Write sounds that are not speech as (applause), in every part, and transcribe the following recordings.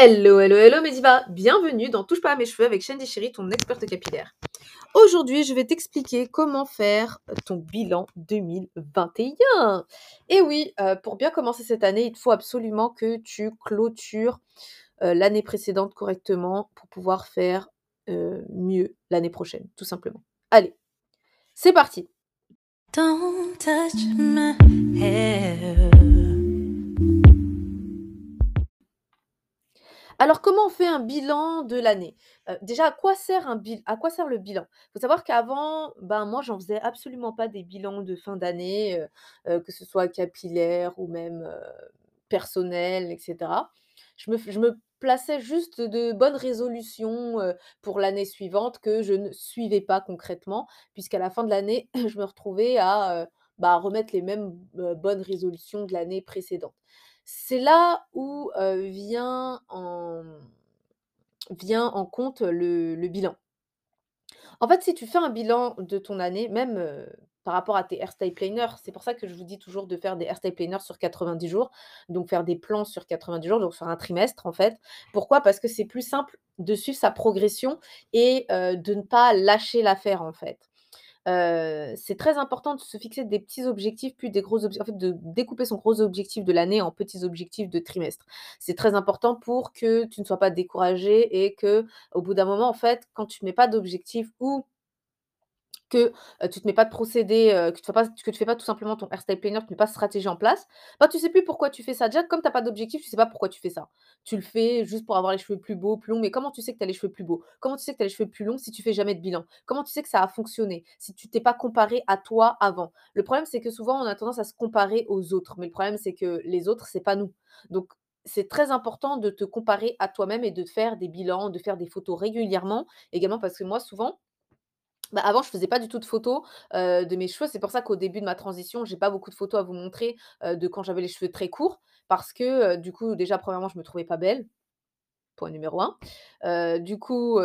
Hello, hello, hello Mediva, bienvenue dans Touche pas à mes cheveux avec Shandy Chéri, ton experte capillaire. Aujourd'hui, je vais t'expliquer comment faire ton bilan 2021. Et oui, euh, pour bien commencer cette année, il faut absolument que tu clôtures euh, l'année précédente correctement pour pouvoir faire euh, mieux l'année prochaine, tout simplement. Allez, c'est parti. Alors, comment on fait un bilan de l'année? Heu, déjà, à quoi sert le bilan? Il Faut savoir qu'avant, ben, moi, j'en faisais absolument pas des bilans de fin d'année, heu heu, que ce soit capillaire ou même, personnel et cetera. Je me je me plaçais juste de bonnes résolutions, pour l'année suivante que je ne suivais pas concrètement, puisqu'à la fin de l'année, (clears throat) je me retrouvais à, bah, remettre les mêmes, bonnes résolutions de l'année précédente. C'est là où, vient en compte le bilan. En fait, si tu fais un bilan de ton année, même, par rapport à tes hairstyle planners, c'est pour ça que je vous dis toujours de faire des hairstyle planners sur 90 jours, donc faire des plans sur 90 jours, donc sur un trimestre, en fait. Pourquoi? Parce que c'est plus simple de suivre sa progression et de ne pas lâcher l'affaire, en fait. C'est très important de se fixer des petits objectifs, puis des gros objectifs en fait, de découper son gros objectif de l'année en petits objectifs de trimestre. C'est très important pour que tu ne sois pas découragé et que, au bout d'un moment, en fait, quand tu ne mets pas d'objectif ou que, tu te mets pas de procédé, que tu tu fais pas tout simplement ton hairstyle planner, tu mets pas de stratégie en place, bah, tu sais plus pourquoi tu fais ça. Déjà, comme tu as pas d'objectif, tu sais pas pourquoi tu fais ça. Tu le fais juste pour avoir les cheveux plus beaux, plus longs, mais comment tu sais que tu as les cheveux plus beaux? Comment tu sais que tu as les cheveux plus longs si tu fais jamais de bilan? Comment tu sais que ça a fonctionné? Si tu t'es pas comparé à toi avant? Le problème, c'est que souvent, on a tendance à se comparer aux autres, mais le problème, c'est que les autres, c'est pas nous. Donc c'est très important de te comparer à toi-même et de faire des bilans, de faire des photos régulièrement. Également parce que moi, souvent bah, avant, je faisais pas du tout de photos, de mes cheveux. C'est pour ça qu'au début de ma transition, j'ai pas beaucoup de photos à vous montrer, de quand j'avais les cheveux très courts parce que, du coup, déjà, premièrement, je me trouvais pas belle, point numéro un. Du coup,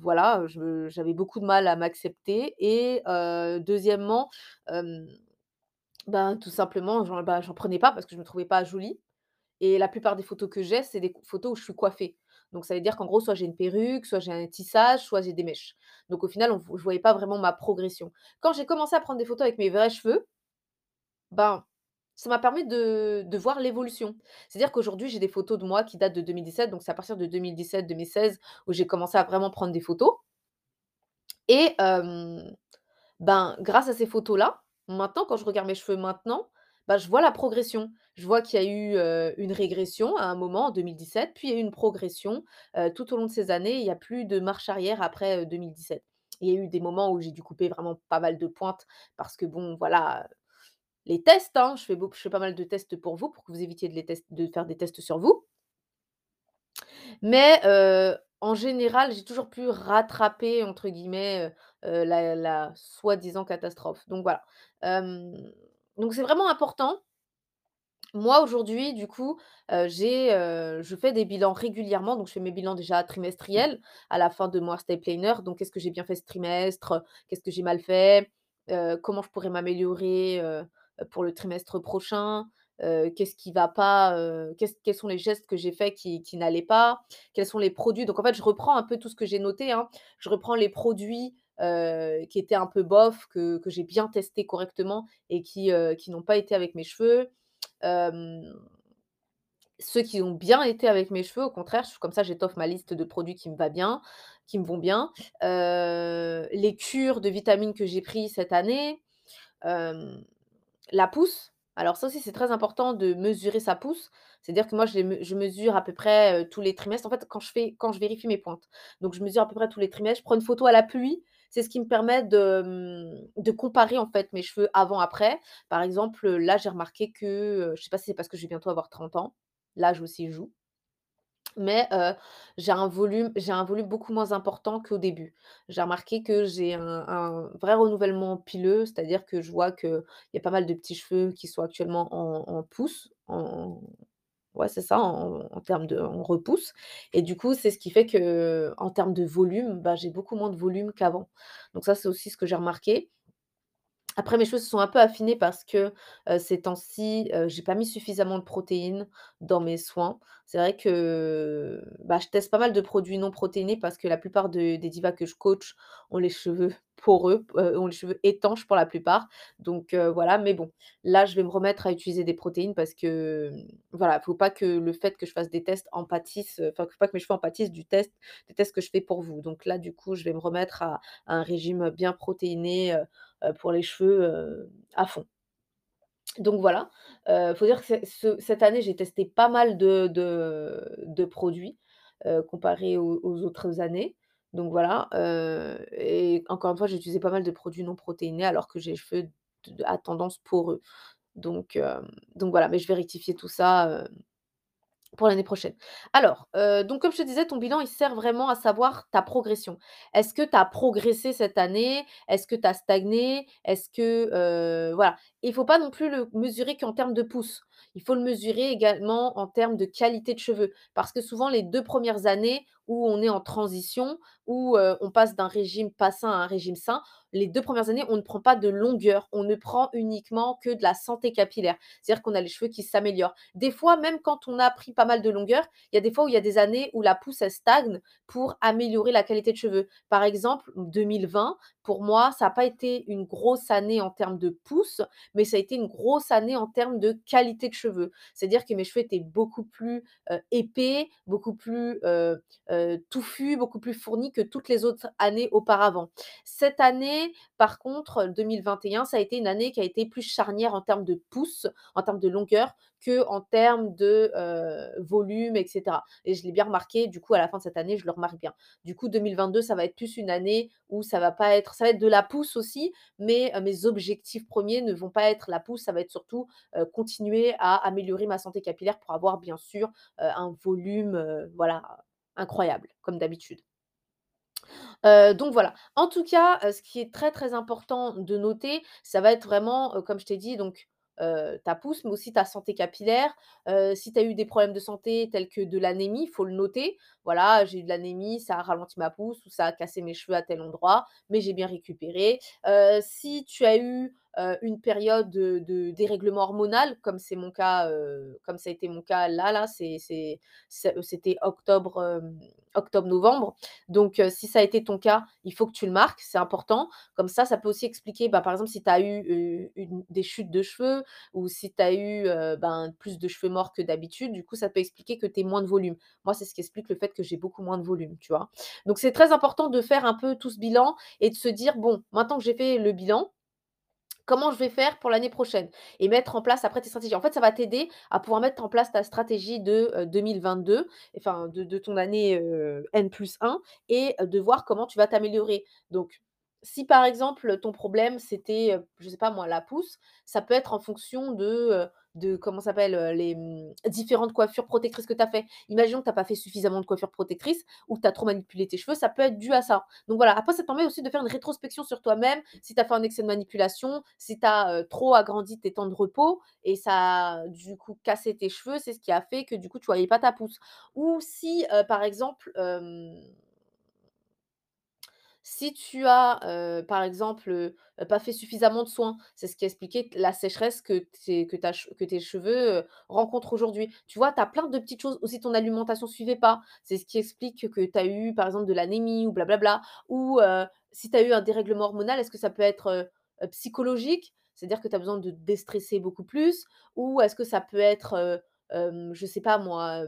voilà, j'avais beaucoup de mal à m'accepter et deuxièmement, ben, tout simplement, j'en bah, prenais pas parce que je me trouvais pas jolie. Et la plupart des photos que j'ai, c'est des photos où je suis coiffée. Donc ça veut dire qu'en gros, soit j'ai une perruque, soit j'ai un tissage, soit j'ai des mèches. Donc au final, on je voyais pas vraiment ma progression. Quand j'ai commencé à prendre des photos avec mes vrais cheveux, ben, ça m'a permis de voir l'évolution. C'est-à-dire qu'aujourd'hui, j'ai des photos de moi qui datent de 2017, donc c'est à partir de 2017-2016 où j'ai commencé à vraiment prendre des photos et ben, grâce à ces photos-là, maintenant, quand je regarde mes cheveux maintenant, bah, je vois la progression. Je vois qu'il y a eu, une régression à un moment en 2017, puis il y a eu une progression, tout au long de ces années. Il y a plus de marche arrière après, heu, 2017. Il y a eu des moments où j'ai dû couper vraiment pas mal de pointes parce que bon, voilà, les tests, hein, je fais je fais pas mal de tests pour vous, pour que vous évitiez de les de faire des tests sur vous. Mais en général, j'ai toujours pu «rattraper» entre guillemets, la la soi-disant catastrophe. Donc voilà. Donc c'est vraiment important. Moi, aujourd'hui, du coup, je fais des bilans régulièrement. Donc je fais mes bilans déjà trimestriels à la fin de mon stay planner. Donc qu'est-ce que j'ai bien fait ce trimestre? Qu'est-ce que j'ai mal fait? Comment je pourrais m'améliorer, pour le trimestre prochain? Qu'est-ce qui va pas, quels sont les gestes que j'ai faits qui qui n'allaient pas? Quels sont les produits? Donc en fait, je reprends un peu tout ce que j'ai noté, hein. Je reprends les produits, heu, qui étaient un peu bof, que que j'ai bien testés correctement et qui, heu, qui n'ont pas été avec mes cheveux. Ceux qui ont bien été avec mes cheveux, au contraire, je comme ça, j'étoffe ma liste de produits qui me va bien qui me vont bien. Heu, les cures de vitamines que j'ai pris cette année. La pousse, alors ça aussi, c'est très important de mesurer sa pousse. C'est-à-dire que moi, je mesure à peu près, tous les trimestres. En fait, quand je fais quand je vérifie mes pointes. Donc je mesure à peu près tous les trimestres. Je prends une photo à la pluie. C'est ce qui me permet de, mmh, comparer, en fait, mes cheveux avant-après. Par exemple, là, j'ai remarqué que, je sais pas si c'est parce que je vais bientôt avoir 30 ans, l'âge aussi joue, mais j'ai un volume j'ai un volume beaucoup moins important qu'au début. J'ai remarqué que j'ai un vrai renouvellement pileux, c'est-à-dire que je vois qu'il y a pas mal de petits cheveux qui sont actuellement en en pousse, en ouais, c'est ça, en termes de repousse et du coup, c'est ce qui fait que en termes de volume, bah, j'ai beaucoup moins de volume qu'avant. Donc ça, c'est aussi ce que j'ai remarqué Après mes cheveux se sont un peu affinés parce que, ces temps-ci, heu, j'ai pas mis suffisamment de protéines dans mes soins. C'est vrai que, bah, je teste pas mal de produits non protéinés parce que la plupart de des divas que je coach ont les cheveux (laughs) poreux, ont les cheveux étanches pour la plupart. Donc voilà, mais bon, là, je vais me remettre à utiliser des protéines parce que, mmh, voilà, faut pas que le fait que je fasse des tests en pâtisse, enfin, faut pas que mes cheveux en pâtissent du test des tests que je fais pour vous. Donc là, du coup, je vais me remettre à un régime bien protéiné, pour les cheveux, heu, à fond. Donc voilà, heu, faut dire que cette année, j'ai testé pas mal de produits, comparé aux autres années. Donc voilà, et encore une fois, j'ai utilisé pas mal de produits non protéinés alors que j'ai les cheveux à tendance poreux. Donc donc voilà, mais je vais rectifier tout ça, pour l'année prochaine. Alors, heu, donc comme je te disais, ton bilan, il sert vraiment à savoir ta progression. Est-ce que tu as progressé cette année? Est-ce que tu as stagné? Est-ce que, heu, voilà. Il faut pas non plus le mesurer qu'en termes de pouces. Il faut le mesurer également en termes de qualité de cheveux. Parce que souvent les 2 premières années où on est en transition, où, on passe d'un régime pas sain à un régime sain, les 2 premières années, on ne prend pas de longueur, on ne prend uniquement que de la santé capillaire. C'est-à-dire qu'on a les cheveux qui s'améliorent. Des fois, même quand on a pris pas mal de longueur, il y a des fois où il y a des années où la pousse, elle stagne pour améliorer la qualité de cheveux. Par exemple, 2020, pour moi, ça a pas été une grosse année en termes de pousse, mais ça a été une grosse année en termes de qualité de cheveux. C'est-à-dire que mes cheveux étaient beaucoup plus, épais, beaucoup plus, touffus, beaucoup plus fournis que toutes les autres années auparavant. Cette année, par contre, 2021, ça a été une année qui a été plus charnière en termes de pouces, en termes de longueur, qu'en termes de, heu, volume et cetera et je l'ai bien remarqué, du coup, à la fin de cette année, je le remarque bien. Du coup, 2022, ça va être plus une année où ça va pas être ça va être de la pousse aussi, mais heu, mes objectifs premiers ne vont pas être la pousse, ça va être surtout, heu, continuer à améliorer ma santé capillaire pour avoir bien sûr, un volume, voilà, incroyable, comme d'habitude. Donc voilà. En tout cas, ce qui est très, très important de noter, ça va être vraiment, comme je t'ai dit donc, ta pousse, mais aussi ta santé capillaire. Si tu as eu des problèmes de santé tels que de l'anémie, il faut le noter. Voilà, j'ai eu de l'anémie, ça a ralenti ma pousse ou ça a cassé mes cheveux à tel endroit, mais j'ai bien récupéré. Si tu as eu, heu, une période de dérèglement hormonal, comme c'est mon cas, heu, comme ça a été mon cas là là, c'était octobre, hem, octobre-novembre. Donc heu, si ça a été ton cas, il faut que tu le marques, c'est important. Comme ça, ça peut aussi expliquer, bah, par exemple, si tu as eu, une des chutes de cheveux ou si tu as eu, ben, plus de cheveux morts que d'habitude, du coup, ça peut expliquer que tu aies moins de volume. Moi, c'est ce qui explique le fait que j'ai beaucoup moins de volume, tu vois? Donc c'est très important de faire un peu tout ce bilan et de se dire: «Bon, maintenant que j'ai fait le bilan, comment je vais faire pour l'année prochaine?» et mettre en place après tes stratégies. En fait, ça va t'aider à pouvoir mettre en place ta stratégie de, heu, 2022, enfin de ton année, heu, N+1 et heu, de voir comment tu vas t'améliorer. Donc si par exemple, ton problème c'était, je sais pas moi, la pousse, ça peut être en fonction de, de comment s'appelle, les, mmh, différentes coiffures protectrices que tu as fait. Imaginons que tu as pas fait suffisamment de coiffures protectrices ou que tu trop manipulé tes cheveux, ça peut être dû à ça. Donc voilà, après ça te permet aussi de faire une rétrospection sur toi-même, si tu as fait un excès de manipulation, si tu trop agrandi tes temps de repos et ça a du coup cassé tes cheveux, c'est ce qui a fait que du coup tu voyais pas ta pousse. Ou si, par exemple, si tu as, par exemple, pas fait suffisamment de soins, c'est ce qui expliquait la sécheresse que tes que tes cheveux, rencontrent aujourd'hui. Tu vois, tu as plein de petites choses. Aussi ton alimentation suivait pas, c'est ce qui explique que tu as eu, par exemple, de l'anémie ou blablabla. Ou, si tu as eu un dérèglement hormonal, est-ce que ça peut être, psychologique? C'est-à-dire que tu as besoin de déstresser beaucoup plus? Ou est-ce que ça peut être, je sais pas moi,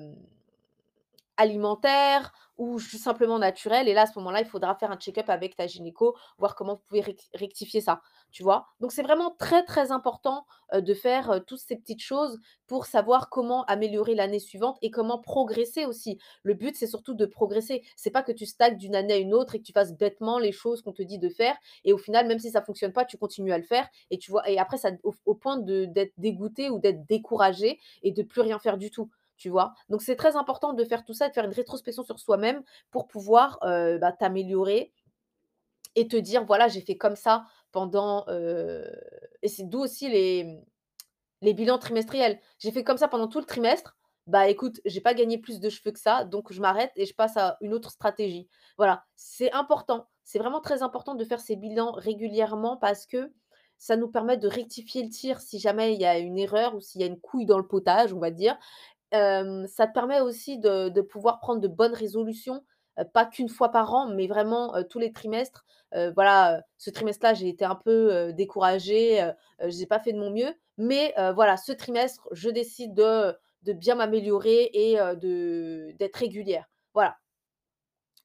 alimentaire ou simplement naturel et là, à ce moment-là, il faudra faire un check-up avec ta gynéco, voir comment vous pouvez rec rectifier ça, tu vois? Donc c'est vraiment très, très important, heu, de faire, heu, toutes ces petites choses pour savoir comment améliorer l'année suivante et comment progresser aussi. Le but, c'est surtout de progresser. C'est pas que tu stagnes d'une année à une autre et que tu fasses bêtement les choses qu'on te dit de faire et au final, même si ça fonctionne pas, tu continues à le faire et tu vois et après ça au au point d'être dégoûté ou d'être découragé et de plus rien faire du tout tu vois? Donc c'est très important de faire tout ça, de faire une rétrospection sur soi-même pour pouvoir, bah, t'améliorer et te dire: «Voilà, j'ai fait comme ça pendant, heu» et c'est d'où aussi les, mmh, les bilans trimestriels. J'ai fait comme ça pendant tout le trimestre, bah, écoute, j'ai pas gagné plus de cheveux que ça, donc je m'arrête et je passe à une autre stratégie. Voilà, c'est important, c'est vraiment très important de faire ces bilans régulièrement parce que Ça nous permet de rectifier le tir si jamais il y a une erreur ou s'il y a une couille dans le potage, on va dire. Ça te permet aussi de pouvoir prendre de bonnes résolutions, pas qu'1 fois par an, mais vraiment, tous les trimestres. Voilà, ce trimestre-là, j'ai été un peu, découragée, heu, j'ai pas fait de mon mieux, mais voilà, ce trimestre, je décide de bien m'améliorer et de d'être régulière. Voilà.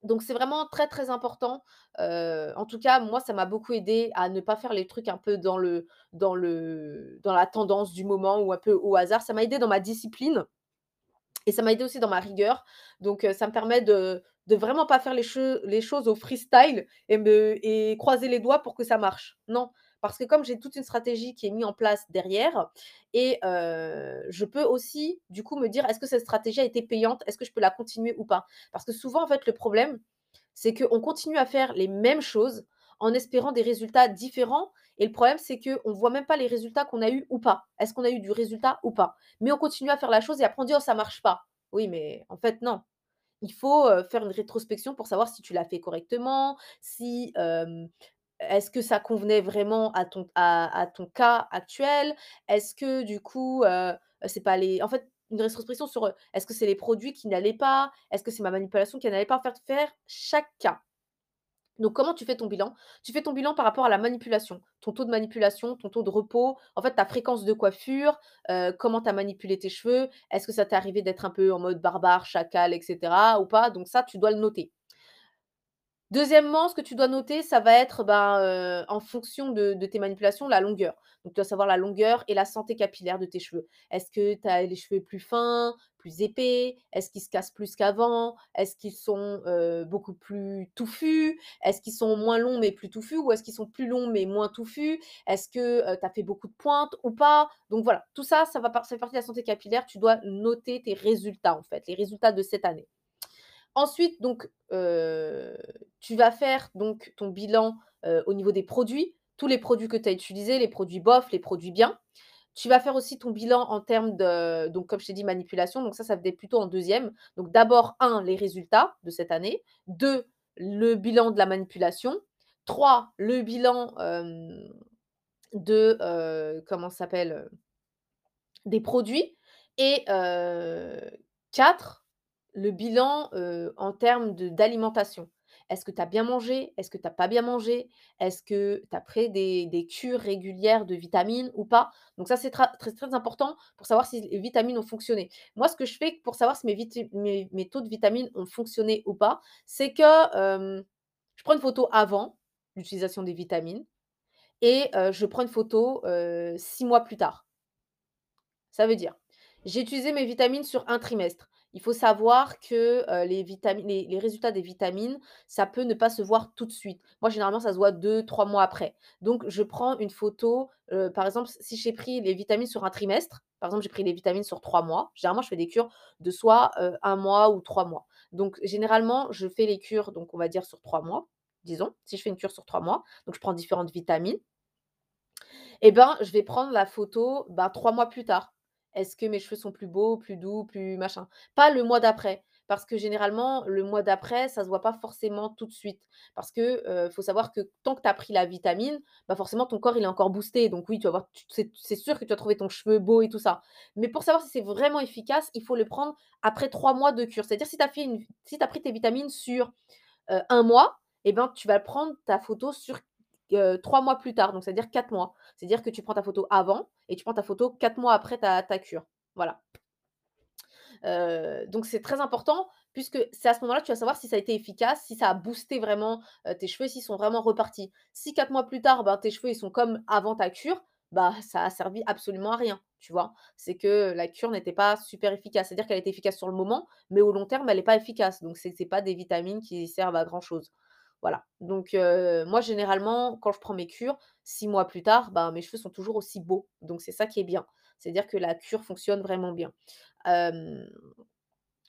Donc c'est vraiment très, très important. En tout cas, moi, ça m'a beaucoup aidé à ne pas faire les trucs un peu dans le dans le dans la tendance du moment ou un peu au hasard. Ça m'a aidé dans ma discipline et ça m'a aidé aussi dans ma rigueur. Donc heu, ça me permet de vraiment pas faire les choses au freestyle et croiser les doigts pour que ça marche. Non, parce que comme j'ai toute une stratégie qui est mis en place derrière et heu, je peux aussi, du coup, me dire: «Est-ce que cette stratégie a été payante? Est-ce que je peux la continuer ou pas?» parce que souvent, en fait, le problème, c'est qu'on continue à faire les mêmes choses en espérant des résultats différents et le problème, c'est qu'on voit même pas les résultats qu'on a eus ou pas. Est-ce qu'on a eu du résultat ou pas? Mais on continue à faire la chose et après on dit: «Oh ça marche pas». Oui, mais en fait non. Il faut, faire une rétrospection pour savoir si tu l'as fait correctement, si, est-ce que ça convenait vraiment à ton cas actuel? Est-ce que du coup, c'est pas les en fait, une rétrospection sur, est-ce que c'est les produits qui n'allaient pas? Est-ce que c'est ma manipulation qui n'allait pas? Fait, faire chaque cas. Donc comment tu fais ton bilan? Tu fais ton bilan par rapport à la manipulation, ton taux de manipulation, ton taux de repos, en fait, ta fréquence de coiffure, heu, comment tu as manipulé tes cheveux, est-ce que ça t'est arrivé d'être un peu en mode barbare, chacal et cetera ou pas? Donc ça, tu dois le noter. Deuxièmement, ce que tu dois noter, ça va être, ben, heu, en fonction de tes manipulations, la longueur. Donc tu dois savoir la longueur et la santé capillaire de tes cheveux. Est-ce que tu as les cheveux plus fins, plus épais? Est-ce qu'ils se cassent plus qu'avant? Est-ce qu'ils sont, heu, beaucoup plus touffus? Est-ce qu'ils sont moins longs mais plus touffus? Ou est-ce qu'ils sont plus longs mais moins touffus? Est-ce que, heu, tu as fait beaucoup de pointes ou pas? Donc voilà, tout ça, ça va par ça fait partie de la santé capillaire. Tu dois noter tes résultats, en fait, les résultats de cette année. Ensuite, donc, heu, tu vas faire donc ton bilan, heu, au niveau des produits, tous les produits que tu as utilisés, les produits bof, les produits bien. Tu vas faire aussi ton bilan en termes de donc comme je t'ai dit manipulation, donc ça, ça venait plutôt en deuxième. Donc d'abord un les résultats de cette année, 2 le bilan de la manipulation, 3 le bilan, hem, de, heu, comment s'appelle, des produits et 4 le bilan, en termes d'alimentation? Est-ce que tu as bien mangé? Est-ce que tu as pas bien mangé? Est-ce que tu as pris des cures régulières de vitamines ou pas? Donc ça, c'est très, important pour savoir si les vitamines ont fonctionné. Moi, ce que je fais pour savoir si mes mes taux de vitamines ont fonctionné ou pas, c'est que, je prends une photo avant l'utilisation des vitamines et je prends une photo, 6 mois plus tard. Ça veut dire, j'ai utilisé mes vitamines sur un trimestre. Il faut savoir que, les résultats des vitamines, ça peut ne pas se voir tout de suite. Moi, généralement, ça se voit deux, trois mois après. Donc je prends une photo, par exemple, si j'ai pris les vitamines sur un trimestre, par exemple, j'ai pris les vitamines sur 3 mois. Généralement, je fais des cures de soit, 1 mois ou 3 mois. Donc généralement, je fais les cures, donc on va dire sur 3 mois, disons. Si je fais une cure sur 3 mois, donc je prends différentes vitamines et ben, je vais prendre la photo, bah, 3 mois plus tard. Est-ce que mes cheveux sont plus beaux, plus doux, plus machin? Pas le mois d'après, parce que généralement, le mois d'après, ça se voit pas forcément tout de suite. Parce que, heu, faut savoir que tant que tu as pris la vitamine, bah, forcément ton corps il est encore boosté. Donc oui, tu vas voir c'est sûr que tu vas trouver ton cheveu beau et tout ça. Mais pour savoir si c'est vraiment efficace, il faut le prendre après 3 mois de cure. C'est-à-dire si tu as si as pris tes vitamines sur, 1 mois et ben, tu vas prendre ta photo sur Heu, 3 mois plus tard, donc c'est-à-dire 4 mois. C'est-à-dire que tu prends ta photo avant et tu prends ta photo 4 mois après ta ta cure. Voilà. Heu, donc c'est très important puisque c'est à ce moment-là que tu vas savoir si ça a été efficace, si ça a boosté vraiment, heu, tes cheveux, s'ils sont vraiment repartis. Si 4 mois plus tard, ben, tes cheveux, ils sont comme avant ta cure, bah, ça a servi absolument à rien, tu vois? C'est que la cure n'était pas super efficace. C'est-à-dire qu'elle était efficace sur le moment, mais au long terme, elle est pas efficace. Donc c'est pas des vitamines qui servent à grand chose. Voilà, donc moi généralement quand je prends mes cures, 6 mois plus tard, ben, mes cheveux sont toujours aussi beaux, donc c'est ça qui est bien. C'est-à-dire que la cure fonctionne vraiment bien.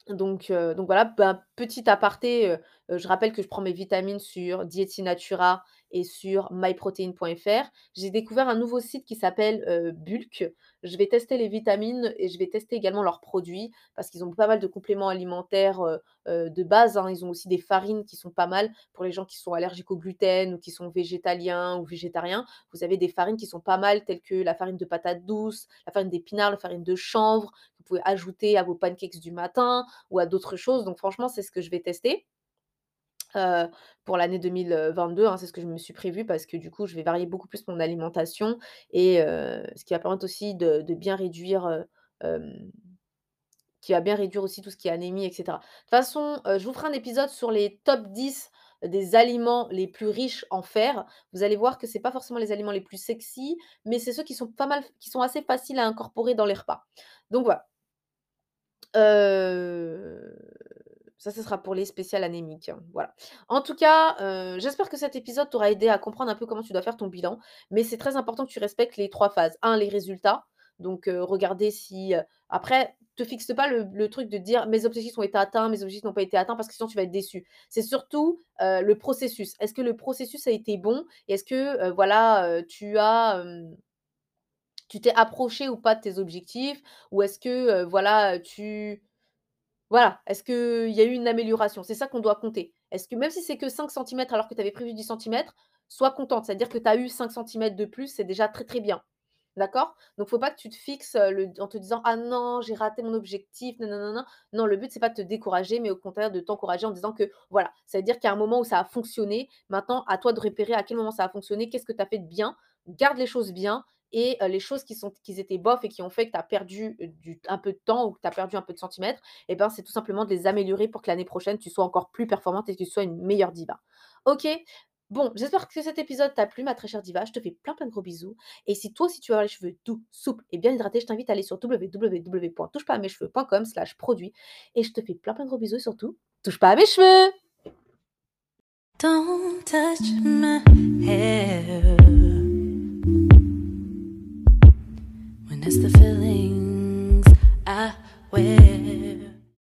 Donc voilà, ben, petit aparté, je rappelle que je prends mes vitamines sur Dieti Natura et sur myprotein.fr. J'ai découvert un nouveau site qui s'appelle Bulk. Je vais tester les vitamines et je vais tester également leurs produits parce qu'ils ont pas mal de compléments alimentaires de base. Hein. Ils ont aussi des farines qui sont pas mal pour les gens qui sont allergiques au gluten ou qui sont végétaliens ou végétariens. Vous avez des farines qui sont pas mal telles que la farine de patate douce, la farine d'épinard, la farine de chanvre. Vous pouvez ajouter à vos pancakes du matin ou à d'autres choses. Donc franchement, c'est ce que je vais tester. Pour l'année 2022, hein, c'est ce que je me suis prévu parce que du coup, je vais varier beaucoup plus mon alimentation et ce qui va permettre aussi de, bien réduire, qui va bien réduire aussi tout ce qui est anémie, etc. De toute façon, je vous ferai un épisode sur les top 10 des aliments les plus riches en fer. Vous allez voir que c'est pas forcément les aliments les plus sexy, mais c'est ceux qui sont pas mal, qui sont assez faciles à incorporer dans les repas. Donc voilà. Ça, ce sera pour les spéciales anémiques, hein, voilà. En tout cas, j'espère que cet épisode t'aura aidé à comprendre un peu comment tu dois faire ton bilan, mais c'est très important que tu respectes les trois phases. Un, les résultats, donc regarder si, après, te fixe pas le, truc de dire mes objectifs ont été atteints, mes objectifs n'ont pas été atteints parce que sinon tu vas être déçu. C'est surtout le processus. Est-ce que le processus a été bon? Est-ce que voilà tu as tu t'es approché ou pas de tes objectifs? Ou est-ce que voilà tu voilà, est-ce qu'il y a eu une amélioration? C'est ça qu'on doit compter. Est-ce que même si c'est que 5 cm alors que tu avais prévu 10 cm, sois contente, c'est-à-dire que tu as eu 5 cm de plus, c'est déjà très très bien. D'accord? Donc, faut pas que tu te fixes le, en te disant Ah non, j'ai raté mon objectif. Non, non, non, non. Non, le but, c'est pas de te décourager, mais au contraire de t'encourager en disant que voilà, ça veut dire qu'il y a un moment où ça a fonctionné. Maintenant, à toi de repérer à quel moment ça a fonctionné, qu'est-ce que tu as fait de bien. Garde les choses bien et les choses qui, sont, qui étaient bof et qui ont fait que tu as perdu du, un peu de temps ou que tu as perdu un peu de centimètres, eh ben, c'est tout simplement de les améliorer pour que l'année prochaine, tu sois encore plus performante et que tu sois une meilleure diva. Ok? Bon, j'espère que cet épisode t'a plu, ma très chère diva. Je te fais plein plein de gros bisous. Et si toi aussi tu avoir les cheveux doux, souples et bien hydratés, je t'invite à aller sur www.touchepas-à-mes-cheveux.com slash produit. Et je te fais plein plein de gros bisous et surtout, touche pas à mes cheveux Don't touch my hair the feelings I wear